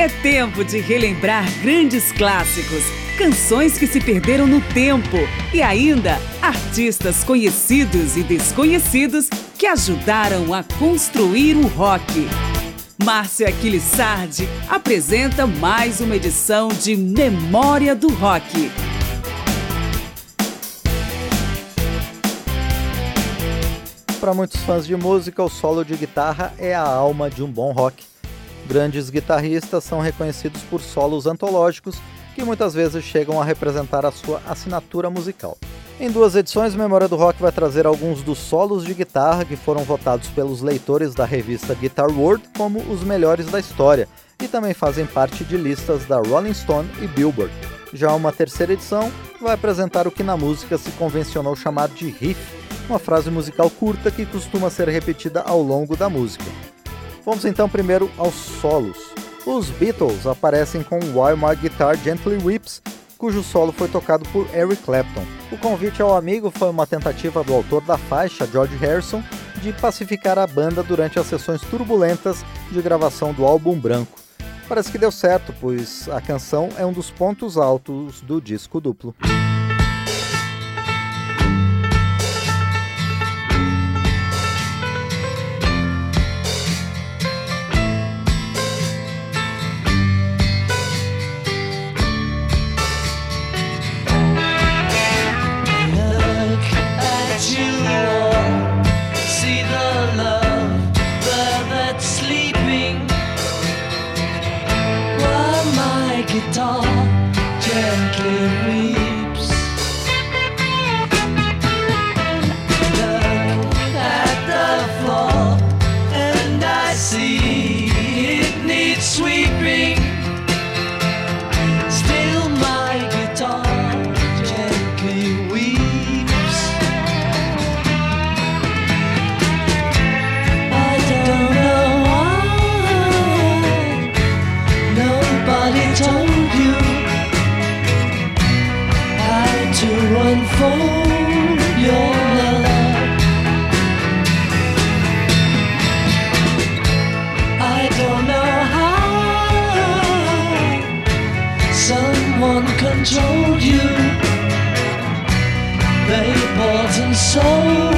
É tempo de relembrar grandes clássicos, canções que se perderam no tempo e ainda artistas conhecidos e desconhecidos que ajudaram a construir o rock. Márcia Aquilissardi apresenta mais uma edição de Memória do Rock. Para muitos fãs de música, o solo de guitarra é a alma de um bom rock. Grandes guitarristas são reconhecidos por solos antológicos que muitas vezes chegam a representar a sua assinatura musical. Em duas edições, Memória do Rock vai trazer alguns dos solos de guitarra que foram votados pelos leitores da revista Guitar World como os melhores da história e também fazem parte de listas da Rolling Stone e Billboard. Já uma terceira edição vai apresentar o que na música se convencionou chamar de riff, uma frase musical curta que costuma ser repetida ao longo da música. Vamos então primeiro aos solos. Os Beatles aparecem com While My Guitar Gently Weeps, cujo solo foi tocado por Eric Clapton. O convite ao amigo foi uma tentativa do autor da faixa, George Harrison, de pacificar a banda durante as sessões turbulentas de gravação do álbum branco. Parece que deu certo, pois a canção é um dos pontos altos do disco duplo. it. 终于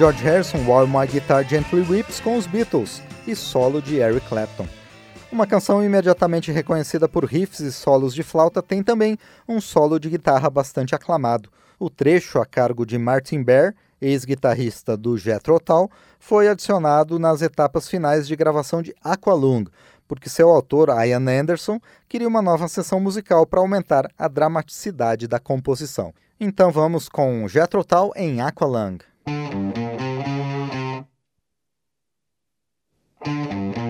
George Harrison, While My Guitar Gently Weeps, com os Beatles, e solo de Eric Clapton. Uma canção imediatamente reconhecida por riffs e solos de flauta tem também um solo de guitarra bastante aclamado. O trecho a cargo de Martin Bear, ex-guitarrista do Jethro Tull, foi adicionado nas etapas finais de gravação de Aqualung, porque seu autor, Ian Anderson, queria uma nova sessão musical para aumentar a dramaticidade da composição. Então vamos com Jethro Tull em Aqualung. Thank you.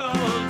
cold.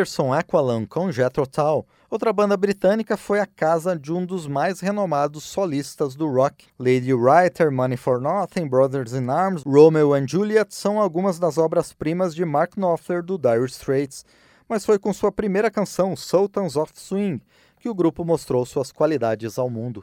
Anderson Aqualung com Jethro Tull, outra banda britânica foi a casa de um dos mais renomados solistas do rock. Lady Writer, Money for Nothing, Brothers in Arms, Romeo and Juliet são algumas das obras-primas de Mark Knopfler do Dire Straits, mas foi com sua primeira canção, Sultans of Swing, que o grupo mostrou suas qualidades ao mundo.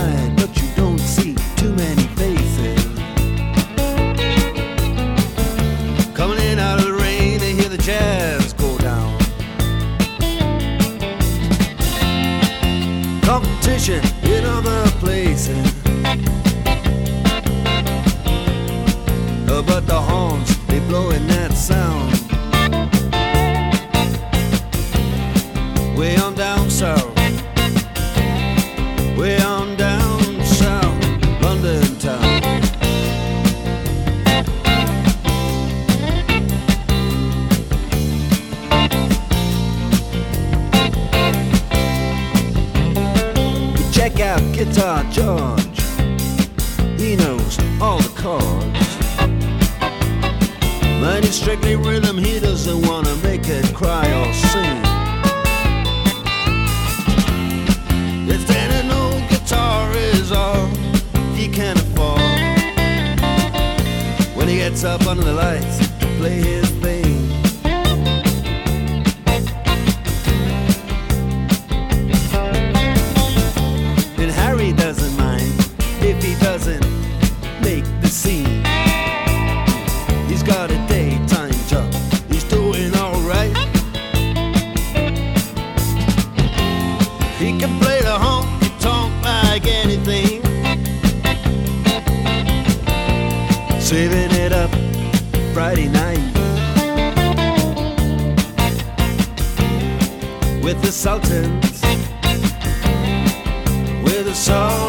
the song.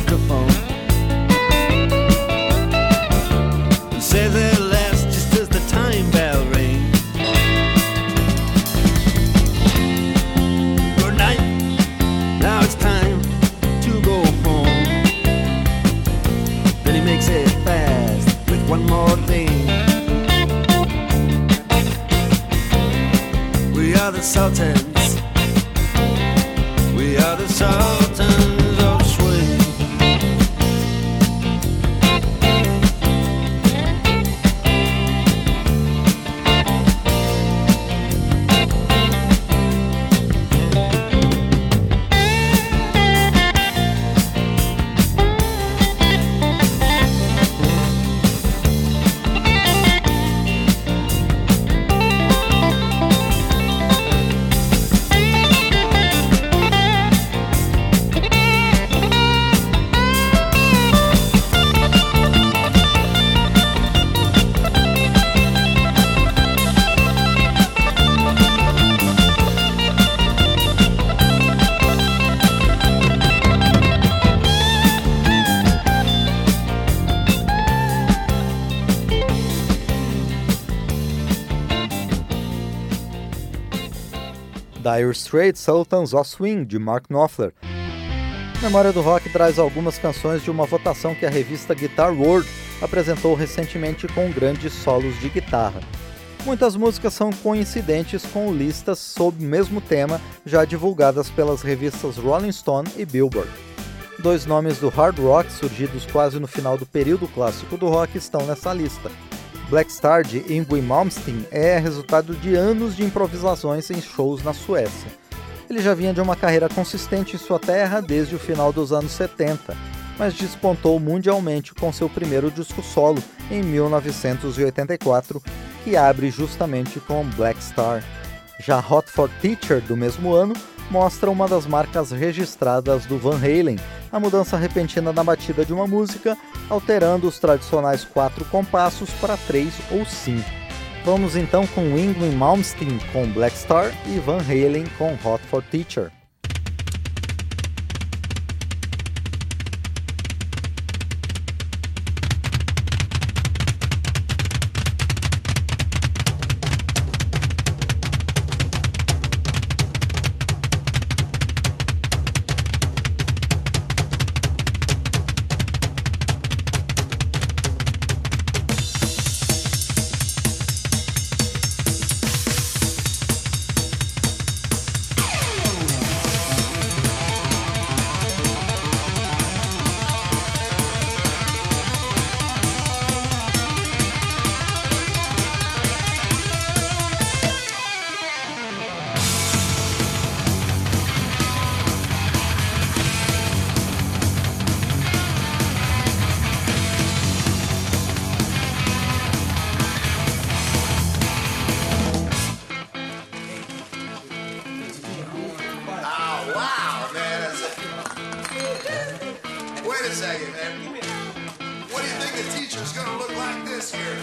Microphone. He says at last, just as the time bell rings. Good night. Now it's time to go home. Then he makes it fast with one more thing. We are the Sultans. Straits Sultans of Swing, de Mark Knopfler. Memória do Rock traz algumas canções de uma votação que a revista Guitar World apresentou recentemente com grandes solos de guitarra. Muitas músicas são coincidentes com listas sob o mesmo tema já divulgadas pelas revistas Rolling Stone e Billboard. Dois nomes do hard rock surgidos quase no final do período clássico do rock estão nessa lista. Black Star de Yngwie Malmsteen é resultado de anos de improvisações em shows na Suécia. Ele já vinha de uma carreira consistente em sua terra desde o final dos anos 70, mas despontou mundialmente com seu primeiro disco solo em 1984, que abre justamente com Black Star. Já Hot for Teacher do mesmo ano mostra uma das marcas registradas do Van Halen, a mudança repentina na batida de uma música, alterando os tradicionais quatro compassos para três ou cinco. Vamos então com Yngwie Malmsteen com Black Star e Van Halen com Hot for Teacher. Wow, man. That's Wait a second, man. What do you think a teacher's gonna look like this here?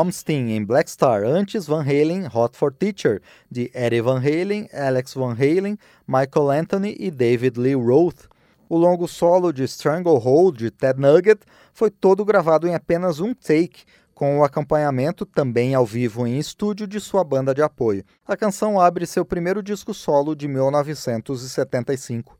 Malmsteen em Black Star, antes Van Halen Hot for Teacher, de Eddie Van Halen, Alex Van Halen, Michael Anthony e David Lee Roth. O longo solo de Stranglehold de Ted Nugget foi todo gravado em apenas um take, com o acompanhamento também ao vivo em estúdio de sua banda de apoio. A canção abre seu primeiro disco solo de 1975.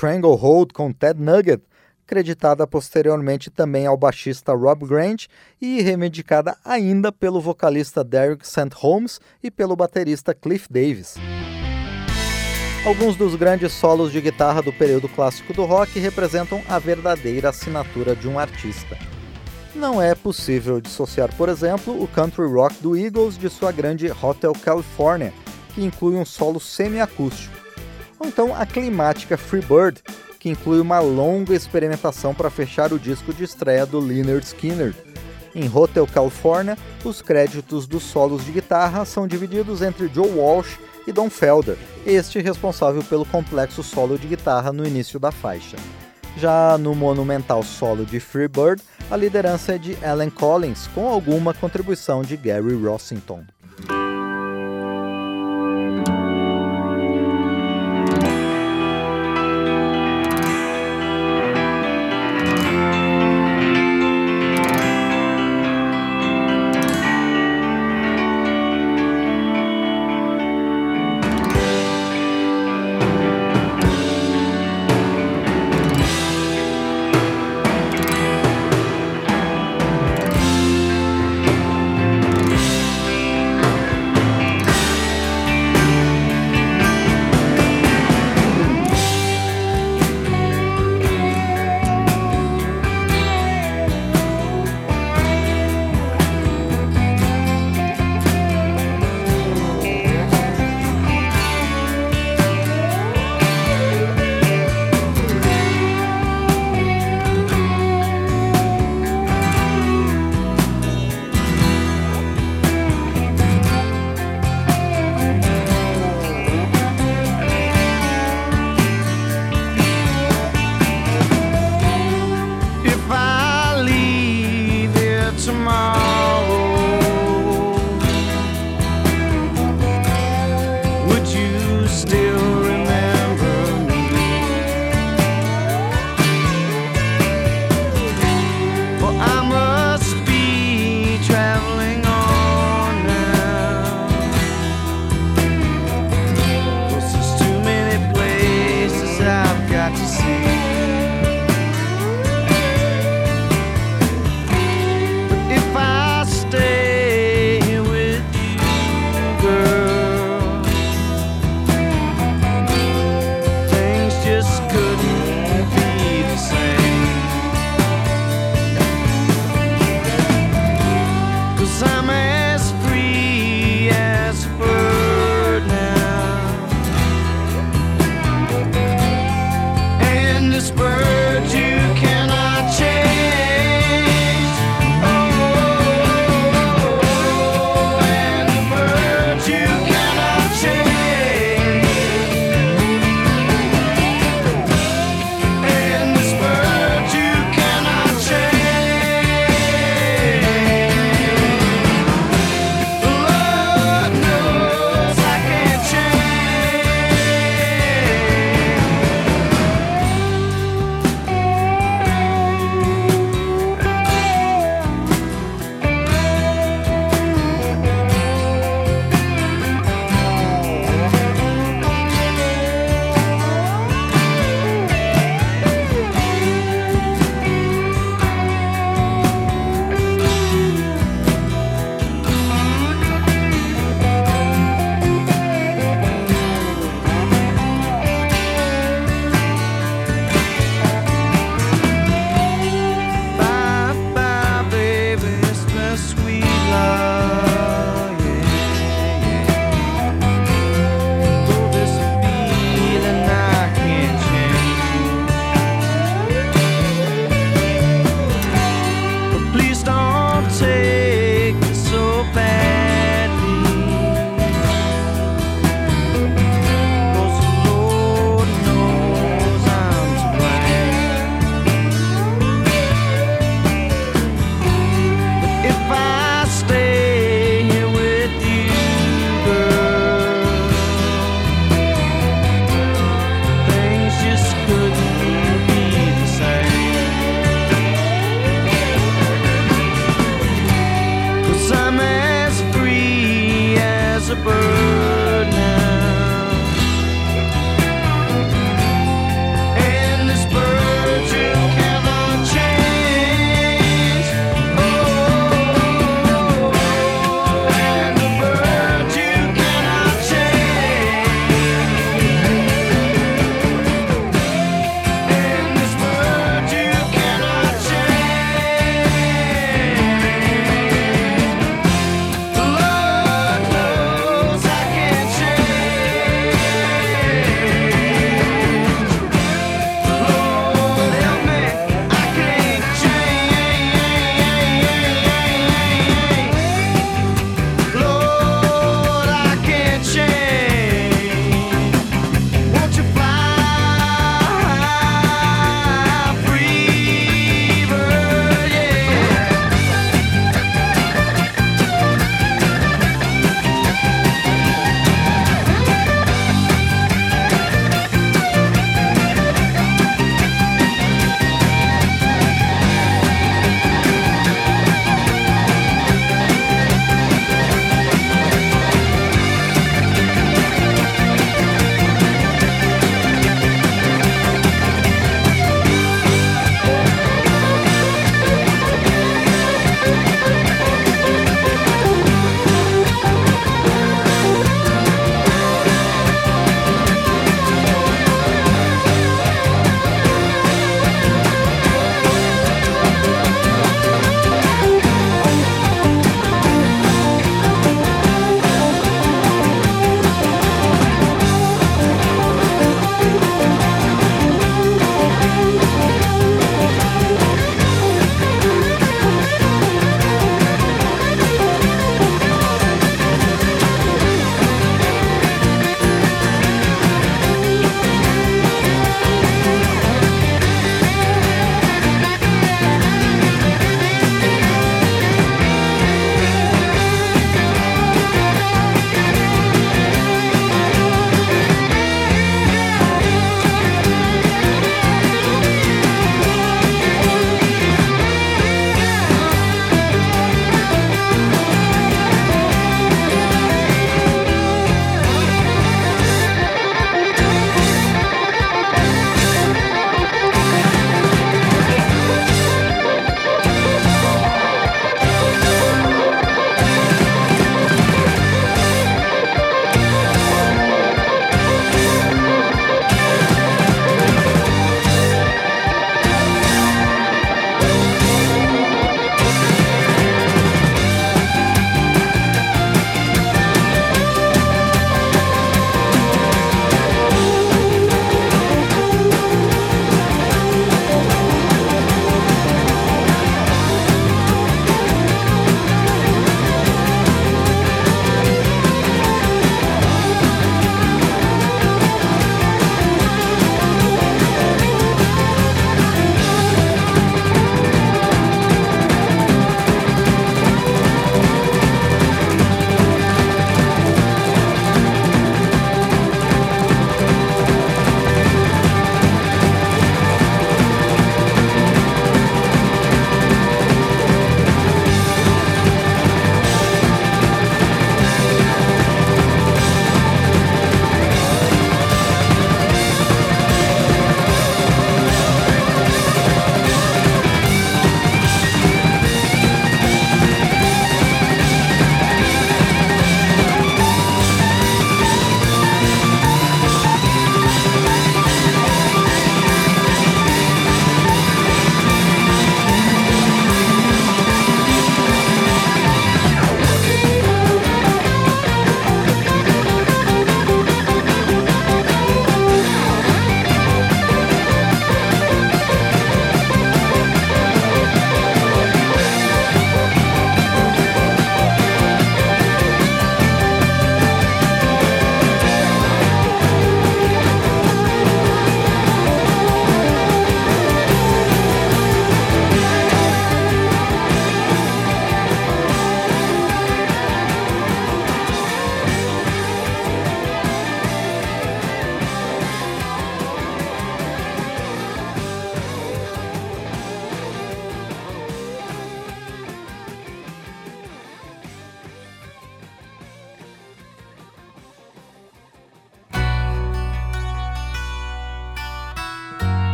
Stranglehold com Ted Nugget, creditada posteriormente também ao baixista Rob Grant e reivindicada ainda pelo vocalista Derek St. Holmes e pelo baterista Cliff Davis. Alguns dos grandes solos de guitarra do período clássico do rock representam a verdadeira assinatura de um artista. Não é possível dissociar, por exemplo, o country rock do Eagles de sua grande Hotel California, que inclui um solo semiacústico, ou então a climática Freebird, que inclui uma longa experimentação para fechar o disco de estreia do Leonard Skinner. Em Hotel California, os créditos dos solos de guitarra são divididos entre Joe Walsh e Don Felder, este responsável pelo complexo solo de guitarra no início da faixa. Já no monumental solo de Freebird, a liderança é de Alan Collins, com alguma contribuição de Gary Rossington.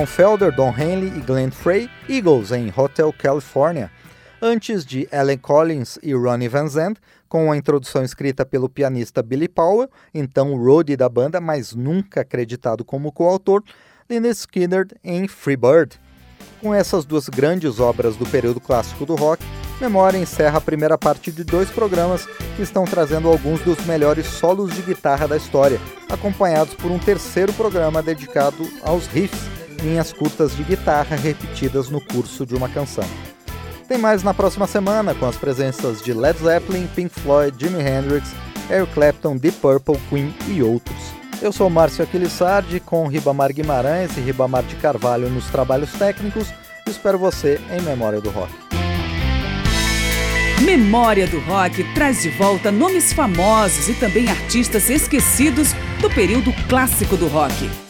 Don Felder, Don Henley e Glenn Frey, Eagles em Hotel California. Antes de Ellen Collins e Ronnie Van Zandt, com a introdução escrita pelo pianista Billy Powell, então roadie da banda, mas nunca acreditado como coautor, Lynyrd Skynyrd em Freebird. Com essas duas grandes obras do período clássico do rock, Memória encerra a primeira parte de dois programas que estão trazendo alguns dos melhores solos de guitarra da história, acompanhados por um terceiro programa dedicado aos riffs, linhas curtas de guitarra repetidas no curso de uma canção. Tem mais na próxima semana, com as presenças de Led Zeppelin, Pink Floyd, Jimi Hendrix, Eric Clapton, Deep Purple, Queen e outros. Eu sou Márcio Aquilissardi, com Ribamar Guimarães e Ribamar de Carvalho nos trabalhos técnicos, espero você em Memória do Rock. Memória do Rock traz de volta nomes famosos e também artistas esquecidos do período clássico do rock.